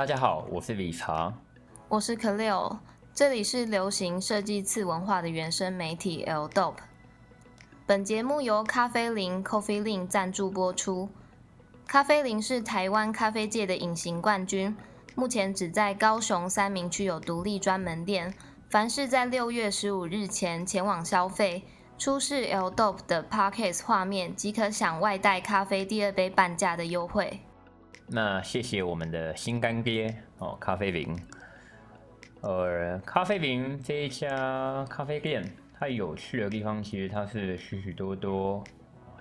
大家好，我是理查，我是 k l e o 这里是流行设计次文化的原生媒体 L Dope。本节目由咖啡林 Coffee Lin 赞助播出。咖啡林是台湾咖啡界的隐形冠军，目前只在高雄三明区有独立专门店。凡是在六月十五日前前往消费，出示 L Dope 的 Parkes 画面，即可享外带咖啡第二杯半价的优惠。那谢谢我们的新干爹哦，咖啡饼。呃，咖啡饼这一家咖啡店，它有趣的地方，其实它是许许多多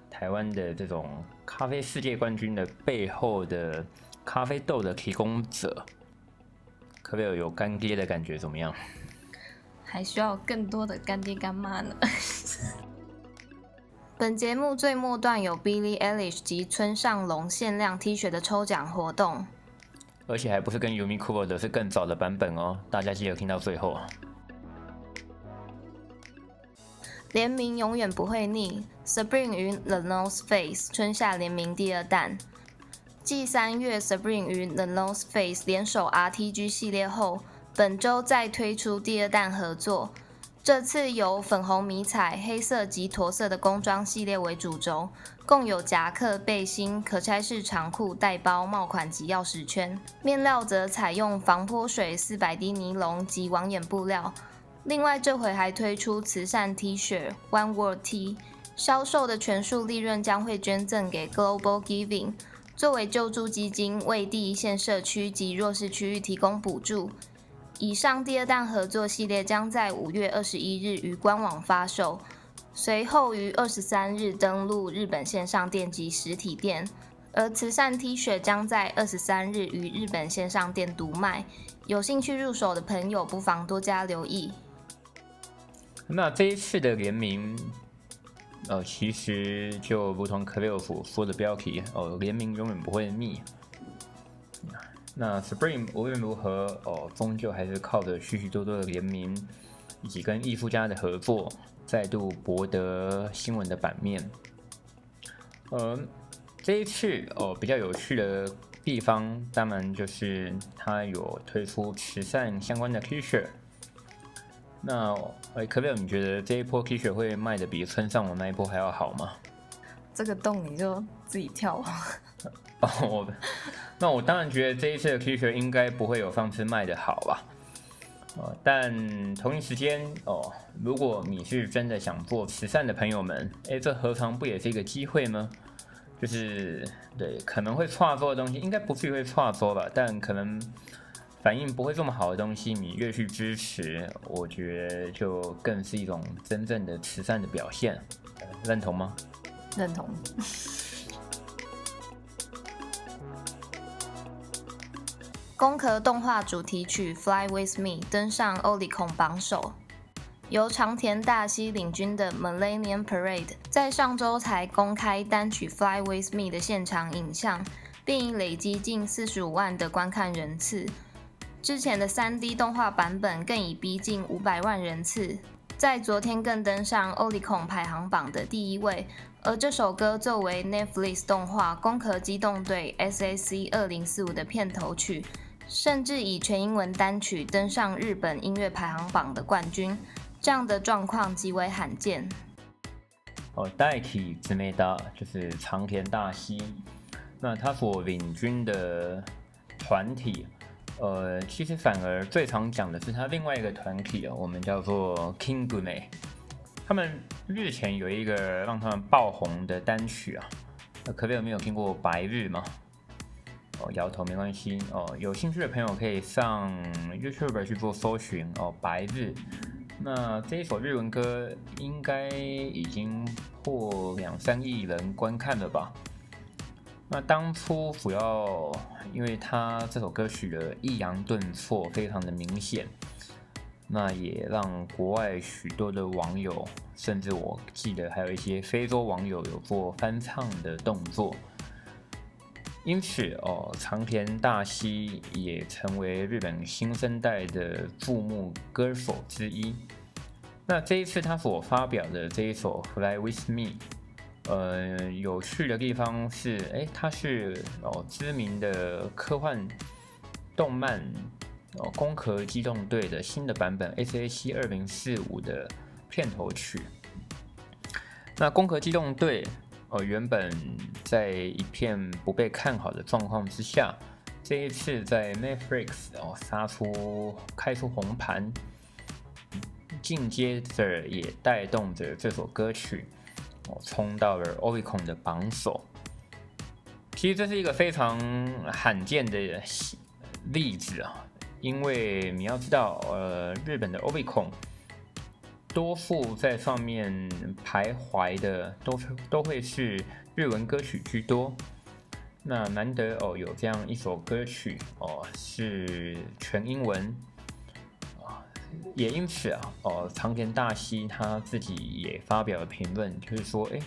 台湾的这种咖啡世界冠军的背后的咖啡豆的提供者。可不可以有干爹的感觉？怎么样？还需要更多的干爹干妈呢。本节目最末段有 Billie Eilish 及村上隆限量 T 恤的抽奖活动，而且还不是跟 Umi Cool 的，是更早的版本哦，大家记得听到最后。联名永远不会腻，Spring 与 The North Face 春夏联名第二弹，继三月 Spring 与 The North Face 联手 RTG 系列后，本周再推出第二弹合作。这次由粉红迷彩、黑色及驼色的工装系列为主轴，共有夹克、背心、可拆式长裤、带包、帽款及钥匙圈。面料则采用防泼水四百 D 尼龙及网眼布料。另外，这回还推出慈善 T 恤 One World T，销售的全数利润将会捐赠给 Global Giving，作为救助基金，为第一线社区及弱势区域提供补助。以上第二弹合作系列将在五月二十一日于官网发售，随后于二十三日登陆日本线上店及实体店，而慈善 T 恤将在二十三日于日本线上店独卖。有兴趣入手的朋友不妨多加留意。那这一次的联名，呃，其实就如同 c l e o 说的标题哦，联名永远不会腻。那 Supreme 无论如何哦，终究还是靠着许许多多的联名以及跟艺术家的合作，再度博得新闻的版面。呃，这一次哦，比较有趣的地方，当然就是它有推出慈善相关的 T 恤。那哎，可贝尔，你觉得这一波 T 恤会卖的比村上我那一波还要好吗？这个洞你就自己跳。哦，那我当然觉得这一次的 T 恤应该不会有上次卖的好吧？呃，但同一时间哦，如果你是真的想做慈善的朋友们，哎，这何尝不也是一个机会呢？就是对，可能会错作的东西，应该不至于会错作吧？但可能反应不会这么好的东西，你越去支持，我觉得就更是一种真正的慈善的表现，认同吗？认同。攻壳动画主题曲《Fly with Me》登上 o l i c o n 榜首。由长田大希领军的 Millennium Parade 在上周才公开单曲《Fly with Me》的现场影像，并已累积近四十五万的观看人次。之前的 3D 动画版本更已逼近五百万人次，在昨天更登上 o l i c o n 排行榜的第一位。而这首歌作为 Netflix 动画《攻壳机动队 SAC 二零四五》的片头曲。甚至以全英文单曲登上日本音乐排行榜的冠军，这样的状况极为罕见。哦，代替姊妹达就是长田大希，那他所领军的团体，呃，其实反而最常讲的是他另外一个团体啊，我们叫做 King Gume。他们日前有一个让他们爆红的单曲啊，可别有没有听过《白日》吗？哦，摇头没关系哦。有兴趣的朋友可以上 YouTube 去做搜寻哦。白日，那这一首日文歌应该已经破两三亿人观看了吧？那当初主要因为他这首歌曲的抑扬顿挫非常的明显，那也让国外许多的网友，甚至我记得还有一些非洲网友有做翻唱的动作。因此，哦，长田大希也成为日本新生代的注目歌手之一。那这一次他所发表的这一首《Fly with Me》，呃，有趣的地方是，哎，他是哦知名的科幻动漫哦《攻壳机动队》的新的版本 S A C 二零四五的片头曲。那《攻壳机动队》哦原本在一片不被看好的状况之下，这一次在 Netflix 哦杀出开出红盘，紧接着也带动着这首歌曲哦冲到了 Oricon 的榜首。其实这是一个非常罕见的例子啊，因为你要知道，呃，日本的 Oricon 多数在上面徘徊的都是都会是日文歌曲居多。那难得哦，有这样一首歌曲哦是全英文啊，也因此啊，哦，长田大希他自己也发表了评论，就是说，哎，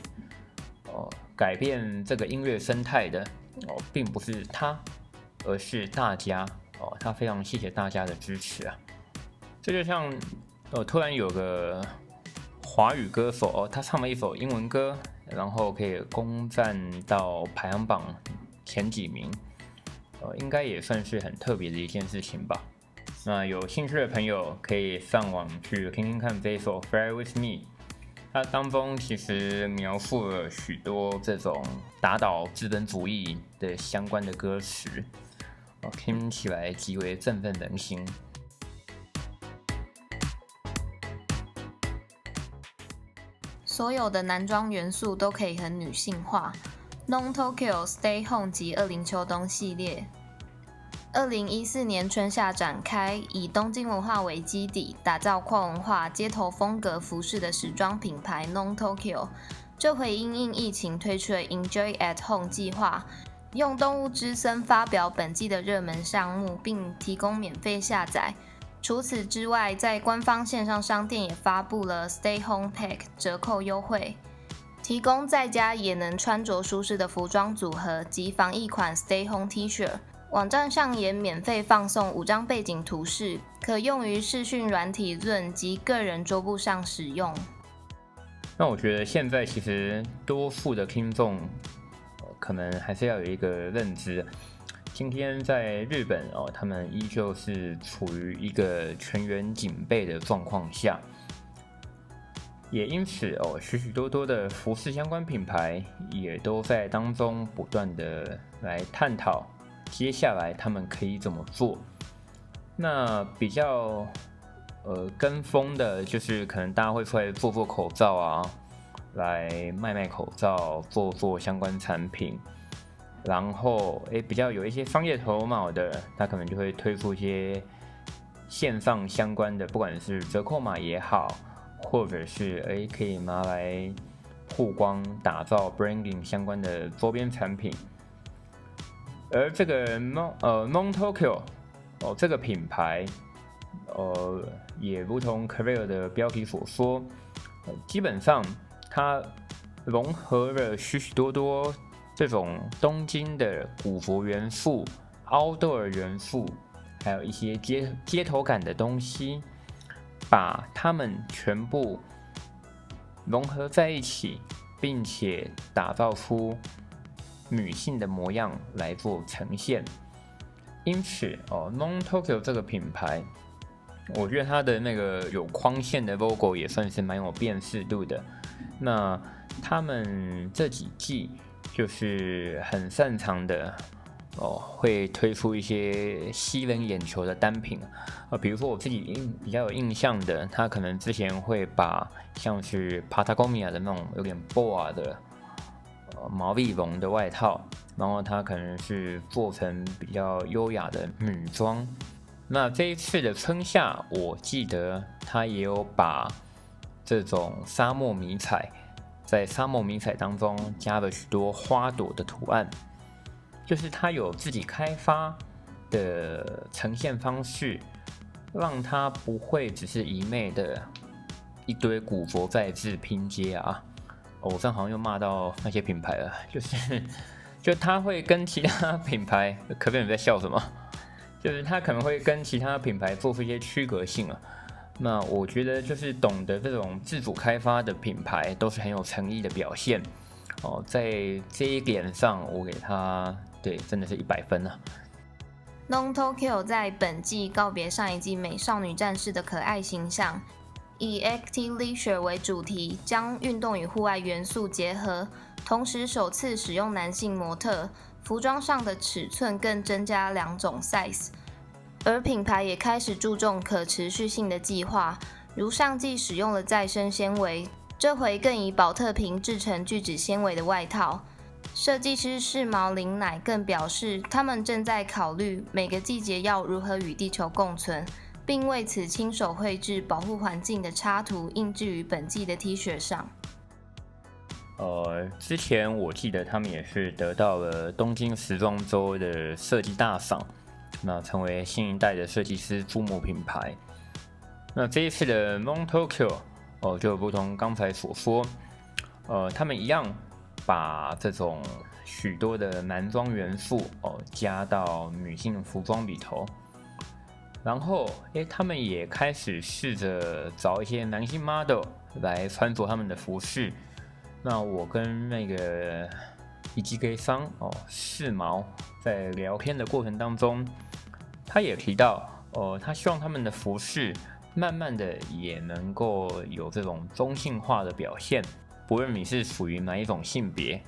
哦。改变这个音乐生态的哦，并不是他，而是大家哦。他非常谢谢大家的支持啊。这就像哦，突然有个华语歌手哦，他唱了一首英文歌，然后可以攻占到排行榜前几名，呃，应该也算是很特别的一件事情吧。那有兴趣的朋友可以上网去听听看这首《Fly With Me》。它当中其实描述了许多这种打倒资本主义的相关的歌词，哦听起来极为振奋人心。所有的男装元素都可以很女性化。Non Tokyo Stay Home 及二零秋冬系列。二零一四年春夏展开，以东京文化为基底，打造跨文化街头风格服饰的时装品牌 Non Tokyo。这回因应疫情推出了 Enjoy at Home 计划，用动物之声发表本季的热门项目，并提供免费下载。除此之外，在官方线上商店也发布了 Stay Home Pack 折扣优惠，提供在家也能穿着舒适的服装组合及防疫款 Stay Home T 恤。网站上也免费放送五张背景图示，可用于视讯软体论及个人桌布上使用。那我觉得现在其实多数的听众可能还是要有一个认知，今天在日本哦，他们依旧是处于一个全员警备的状况下，也因此哦，许许多多的服饰相关品牌也都在当中不断的来探讨。接下来他们可以怎么做？那比较呃跟风的，就是可能大家会出来做做口罩啊，来卖卖口罩，做做相关产品。然后诶，比较有一些商业头脑的，他可能就会推出一些线上相关的，不管是折扣码也好，或者是诶可以拿来曝光、打造 branding 相关的周边产品。而这个 Mon 呃 Mon Tokyo 哦，这个品牌，呃，也如同 Career 的标题所说，基本上它融合了许许多多这种东京的古佛元素、凹豆儿元素，还有一些街街头感的东西，把它们全部融合在一起，并且打造出。女性的模样来做呈现，因此哦，Non Tokyo 这个品牌，我觉得它的那个有框线的 logo 也算是蛮有辨识度的。那他们这几季就是很擅长的哦，会推出一些吸人眼球的单品啊，比如说我自己印比较有印象的，他可能之前会把像是 Patagonia 的那种有点 boa 的。毛利绒的外套，然后它可能是做成比较优雅的女装。那这一次的春夏，我记得他也有把这种沙漠迷彩，在沙漠迷彩当中加了许多花朵的图案，就是它有自己开发的呈现方式，让它不会只是一昧的一堆古佛在制拼接啊。我这好像又骂到那些品牌了，就是，就他会跟其他品牌，可不可以在笑什么？就是他可能会跟其他品牌做出一些区隔性啊。那我觉得就是懂得这种自主开发的品牌都是很有诚意的表现哦。在这一点上，我给他对真的是一百分啊。Non Tokyo 在本季告别上一季美少女战士的可爱形象，以 Active Leisure 为主题，将运动与户外元素结合，同时首次使用男性模特，服装上的尺寸更增加两种 size，而品牌也开始注重可持续性的计划，如上季使用了再生纤维，这回更以保特瓶制成聚酯纤维的外套。设计师是毛林乃更表示，他们正在考虑每个季节要如何与地球共存，并为此亲手绘制保护环境的插图，印制于本季的 T 恤上。呃，之前我记得他们也是得到了东京时装周的设计大赏，那成为新一代的设计师注目品牌。那这一次的 Mon Tokyo 哦，就如同刚才所说，呃，他们一样。把这种许多的男装元素哦加到女性服装里头，然后诶，他们也开始试着找一些男性 model 来穿着他们的服饰。那我跟那个一基给商哦四毛在聊天的过程当中，他也提到呃，他希望他们的服饰慢慢的也能够有这种中性化的表现。无论你是属于哪一种性别，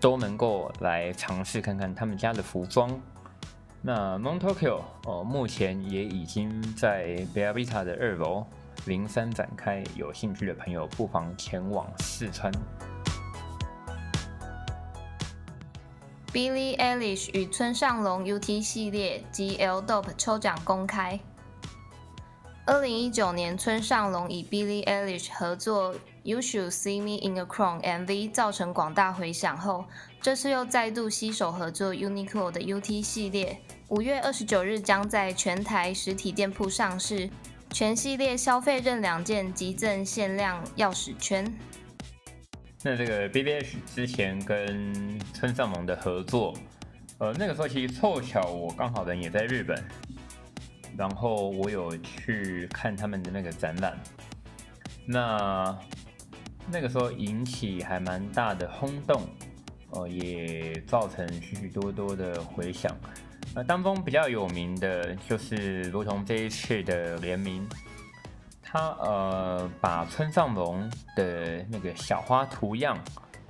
都能够来尝试看看他们家的服装。那 Mon Tokyo 呃，目前也已经在 Bellavita 的二楼零三展开，有兴趣的朋友不妨前往试穿。Billie Eilish 与村上隆 UT 系列及 L Dope 抽奖公开。二零一九年，村上隆以 Billie Eilish 合作。You should see me in a crown MV 造成广大回响后，这次又再度携手合作 Uniqlo 的 UT 系列，五月二十九日将在全台实体店铺上市，全系列消费任两件即赠限量钥匙圈。那这个 BBH 之前跟村上隆的合作，呃，那个时候其实凑巧我刚好人也在日本，然后我有去看他们的那个展览，那。那个时候引起还蛮大的轰动，呃，也造成许许多多的回响。那当中比较有名的就是，如同这一次的联名，他呃把村上隆的那个小花图样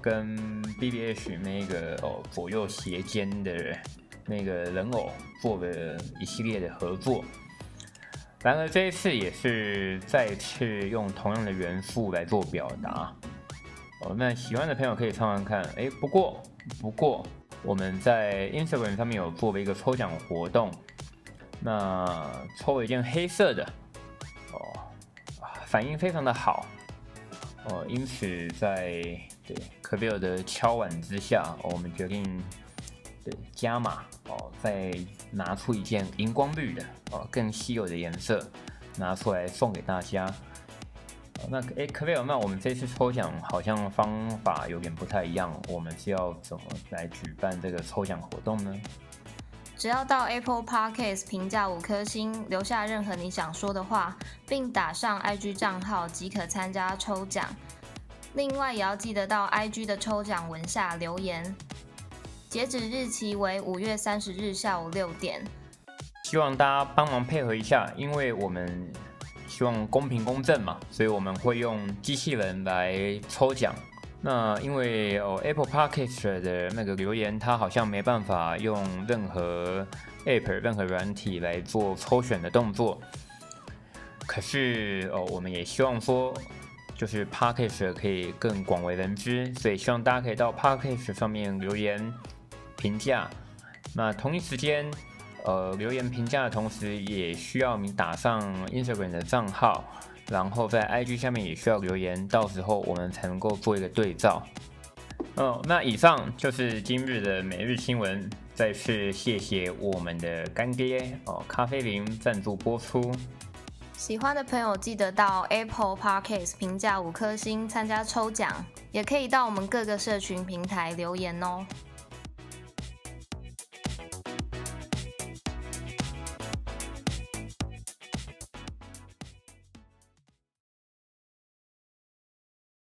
跟 B B H 那个哦左右斜肩的那个人偶做了一系列的合作。然而这一次也是再次用同样的元素来做表达哦。那喜欢的朋友可以看看看。哎，不过不过我们在 Instagram 上面有做了一个抽奖活动，那抽了一件黑色的，反应非常的好哦。因此在对可比尔的敲碗之下，我们决定对加码哦，再拿出一件荧光绿的。哦，更稀有的颜色拿出来送给大家。那诶，可贝尔，那我们这次抽奖好像方法有点不太一样，我们是要怎么来举办这个抽奖活动呢？只要到 Apple Podcast 评价五颗星，留下任何你想说的话，并打上 IG 账号即可参加抽奖。另外也要记得到 IG 的抽奖文下留言。截止日期为五月三十日下午六点。希望大家帮忙配合一下，因为我们希望公平公正嘛，所以我们会用机器人来抽奖。那因为哦，Apple Podcast 的那个留言，它好像没办法用任何 App、任何软体来做抽选的动作。可是哦，我们也希望说，就是 Podcast 可以更广为人知，所以希望大家可以到 Podcast 上面留言评价。那同一时间。呃，留言评价的同时，也需要你打上 Instagram 的账号，然后在 IG 下面也需要留言，到时候我们才能够做一个对照。哦，那以上就是今日的每日新闻，再次谢谢我们的干爹哦，咖啡林赞助播出。喜欢的朋友记得到 Apple Podcast 评价五颗星，参加抽奖，也可以到我们各个社群平台留言哦。